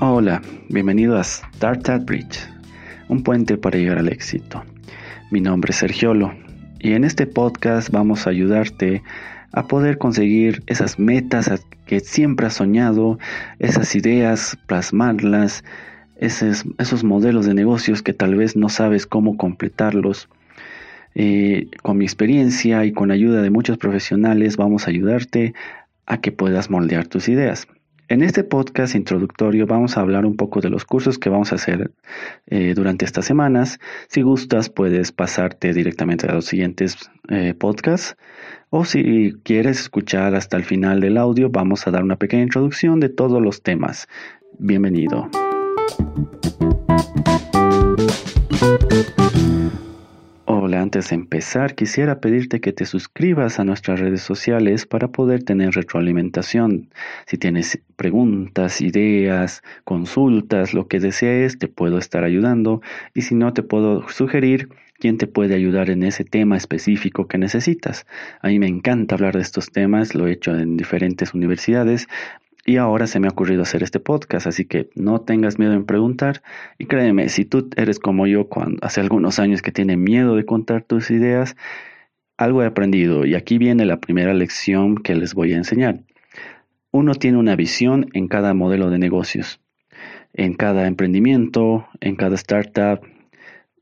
Hola, bienvenido a Startup Bridge, un puente para llegar al éxito. Mi nombre es Sergiolo y en este podcast vamos a ayudarte a poder conseguir esas metas que siempre has soñado, esas ideas, plasmarlas, esos, modelos de negocios que tal vez no sabes cómo completarlos. Eh, con mi experiencia y con ayuda de muchos profesionales vamos a ayudarte a que puedas moldear tus ideas. En este podcast introductorio vamos a hablar un poco de los cursos que vamos a hacer eh, durante estas semanas. Si gustas, puedes pasarte directamente a los siguientes eh, podcasts. O si quieres escuchar hasta el final del audio, vamos a dar una pequeña introducción de todos los temas. Bienvenido. Antes de empezar quisiera pedirte que te suscribas a nuestras redes sociales para poder tener retroalimentación. Si tienes preguntas, ideas, consultas, lo que desees, te puedo estar ayudando y si no, te puedo sugerir quién te puede ayudar en ese tema específico que necesitas. A mí me encanta hablar de estos temas, lo he hecho en diferentes universidades, y ahora se me ha ocurrido hacer este podcast, así que no tengas miedo en preguntar. Y créeme, si tú eres como yo cuando hace algunos años que tiene miedo de contar tus ideas, algo he aprendido y aquí viene la primera lección que les voy a enseñar. Uno tiene una visión en cada modelo de negocios, en cada emprendimiento, en cada startup.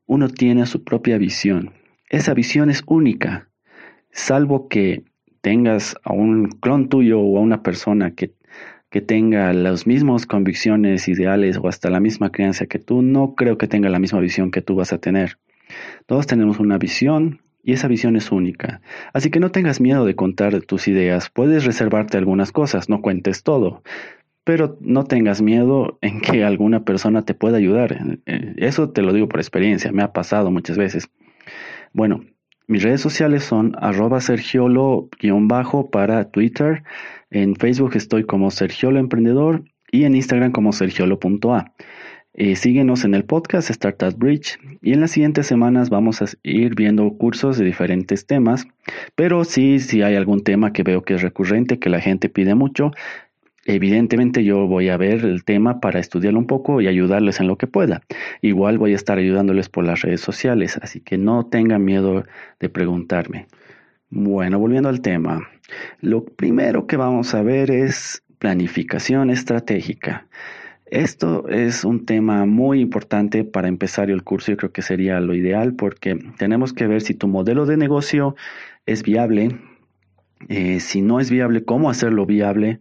Uno tiene su propia visión. Esa visión es única, salvo que tengas a un clon tuyo o a una persona que que tenga las mismas convicciones, ideales o hasta la misma creencia que tú, no creo que tenga la misma visión que tú vas a tener. Todos tenemos una visión y esa visión es única. Así que no tengas miedo de contar tus ideas. Puedes reservarte algunas cosas, no cuentes todo. Pero no tengas miedo en que alguna persona te pueda ayudar. Eh, eso te lo digo por experiencia, me ha pasado muchas veces. Bueno, mis redes sociales son arroba sergiolo-bajo para Twitter, en Facebook estoy como Sergiolo Emprendedor y en Instagram como sergiolo.a. Eh, síguenos en el podcast Startup Bridge y en las siguientes semanas vamos a ir viendo cursos de diferentes temas, pero sí, si hay algún tema que veo que es recurrente, que la gente pide mucho, Evidentemente yo voy a ver el tema para estudiarlo un poco y ayudarles en lo que pueda. Igual voy a estar ayudándoles por las redes sociales, así que no tengan miedo de preguntarme. Bueno, volviendo al tema, lo primero que vamos a ver es planificación estratégica. Esto es un tema muy importante para empezar el curso. Yo creo que sería lo ideal porque tenemos que ver si tu modelo de negocio es viable. Eh, si no es viable, cómo hacerlo viable.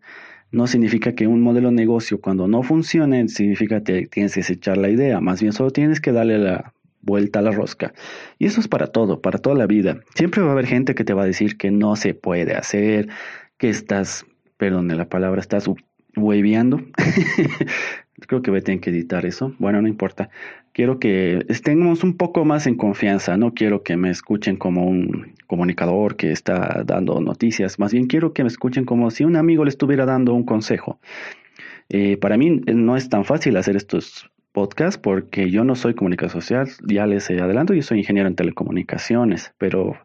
No significa que un modelo de negocio cuando no funcione, significa que tienes que echar la idea. Más bien solo tienes que darle la vuelta a la rosca. Y eso es para todo, para toda la vida. Siempre va a haber gente que te va a decir que no se puede hacer, que estás, perdón la palabra, estás hueveando. Creo que voy a tener que editar eso. Bueno, no importa. Quiero que estemos un poco más en confianza. No quiero que me escuchen como un comunicador que está dando noticias. Más bien quiero que me escuchen como si un amigo le estuviera dando un consejo. Eh, para mí no es tan fácil hacer estos podcast porque yo no soy comunicador social, ya les adelanto, yo soy ingeniero en telecomunicaciones, pero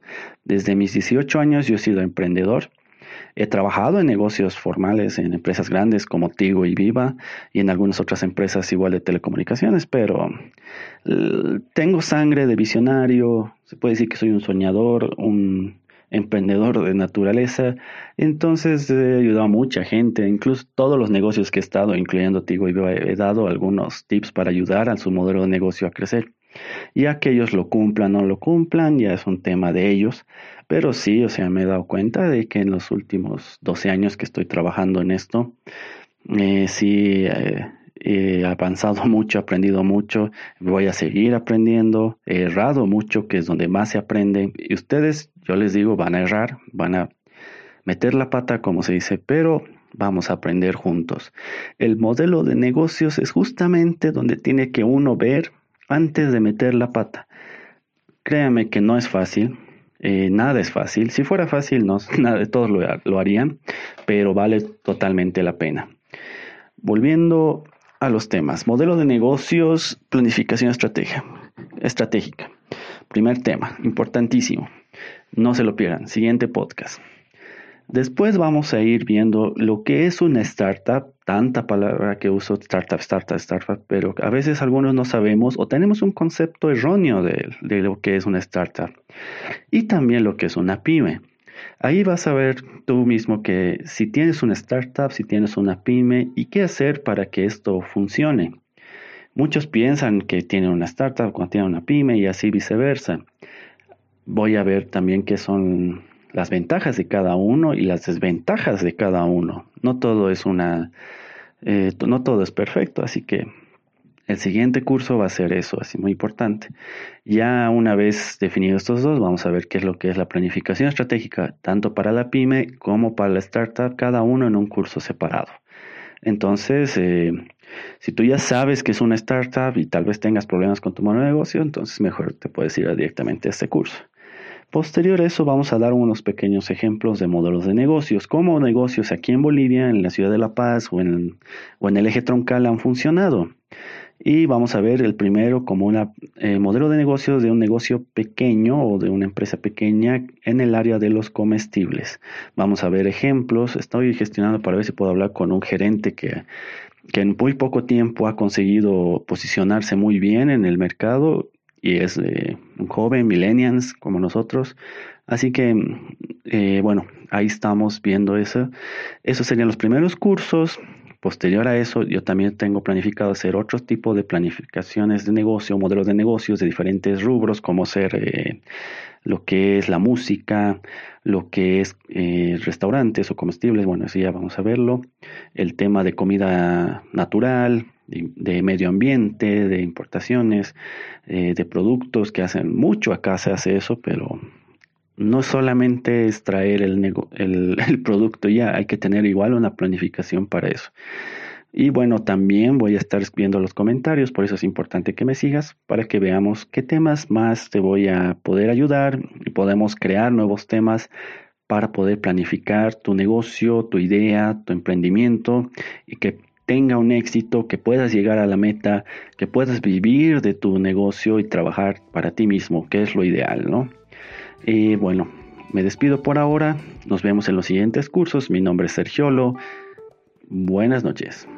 desde mis 18 años yo he sido emprendedor. He trabajado en negocios formales, en empresas grandes como Tigo y Viva y en algunas otras empresas igual de telecomunicaciones, pero tengo sangre de visionario, se puede decir que soy un soñador, un emprendedor de naturaleza. Entonces he ayudado a mucha gente, incluso todos los negocios que he estado, incluyendo Tigo, he dado algunos tips para ayudar a su modelo de negocio a crecer. Ya que ellos lo cumplan o no lo cumplan, ya es un tema de ellos. Pero sí, o sea, me he dado cuenta de que en los últimos 12 años que estoy trabajando en esto, eh, sí eh, he avanzado mucho, he aprendido mucho, voy a seguir aprendiendo, he errado mucho, que es donde más se aprende. Y ustedes, yo les digo, van a errar, van a meter la pata, como se dice, pero vamos a aprender juntos. El modelo de negocios es justamente donde tiene que uno ver antes de meter la pata. Créame que no es fácil, eh, nada es fácil. Si fuera fácil, no, nada, todos lo, harían, pero vale totalmente la pena. Volviendo a los temas. Modelo de negocios, planificación estratégica. Primer tema, importantísimo. No se lo pierdan. Siguiente podcast. Después vamos a ir viendo lo que es una startup, tanta palabra que uso startup, startup, startup, pero a veces algunos no sabemos o tenemos un concepto erróneo de, lo que es una startup y también lo que es una pyme. Ahí vas a ver tú mismo que si tienes una startup, si tienes una pyme y qué hacer para que esto funcione. Muchos piensan que tienen una startup cuando tienen una pyme y así viceversa. Voy a ver también qué son las ventajas de cada uno y las desventajas de cada uno. No todo es una, eh, no todo es perfecto, así que el siguiente curso va a ser eso, así muy importante. Ya una vez definidos estos dos, vamos a ver qué es lo que es la planificación estratégica, tanto para la pyme como para la startup, cada uno en un curso separado. Entonces, eh, si tú ya sabes que es una startup y tal vez tengas problemas con tu de negocio, entonces mejor te puedes ir directamente a este curso. Posterior a eso vamos a dar unos pequeños ejemplos de modelos de negocios, cómo negocios aquí en Bolivia, en la ciudad de La Paz o en, el eje troncal han funcionado. Y vamos a ver el primero como un eh, modelo de negocios de un negocio pequeño o de una empresa pequeña en el área de los comestibles. Vamos a ver ejemplos. Estoy gestionando para ver si puedo hablar con un gerente que, que en muy poco tiempo ha conseguido posicionarse muy bien en el mercado y es eh, un joven, millennials como nosotros. Así que, eh, bueno, ahí estamos viendo eso. Esos serían los primeros cursos. Posterior a eso, yo también tengo planificado hacer otro tipo de planificaciones de negocio, modelos de negocios de diferentes rubros, como ser eh, lo que es la música, lo que es eh, restaurantes o comestibles, bueno, eso ya vamos a verlo, el tema de comida natural, de, medio ambiente, de importaciones, eh, de productos que hacen mucho, acá se hace eso, pero no solamente es traer el, el, producto ya, hay que tener igual una planificación para eso. Y bueno, también voy a estar viendo los comentarios, por eso es importante que me sigas para que veamos qué temas más te voy a poder ayudar y podemos crear nuevos temas para poder planificar tu negocio, tu idea, tu emprendimiento y que tenga un éxito, que puedas llegar a la meta, que puedas vivir de tu negocio y trabajar para ti mismo, que es lo ideal, ¿no? Y bueno, me despido por ahora. Nos vemos en los siguientes cursos. Mi nombre es Sergiolo. Buenas noches.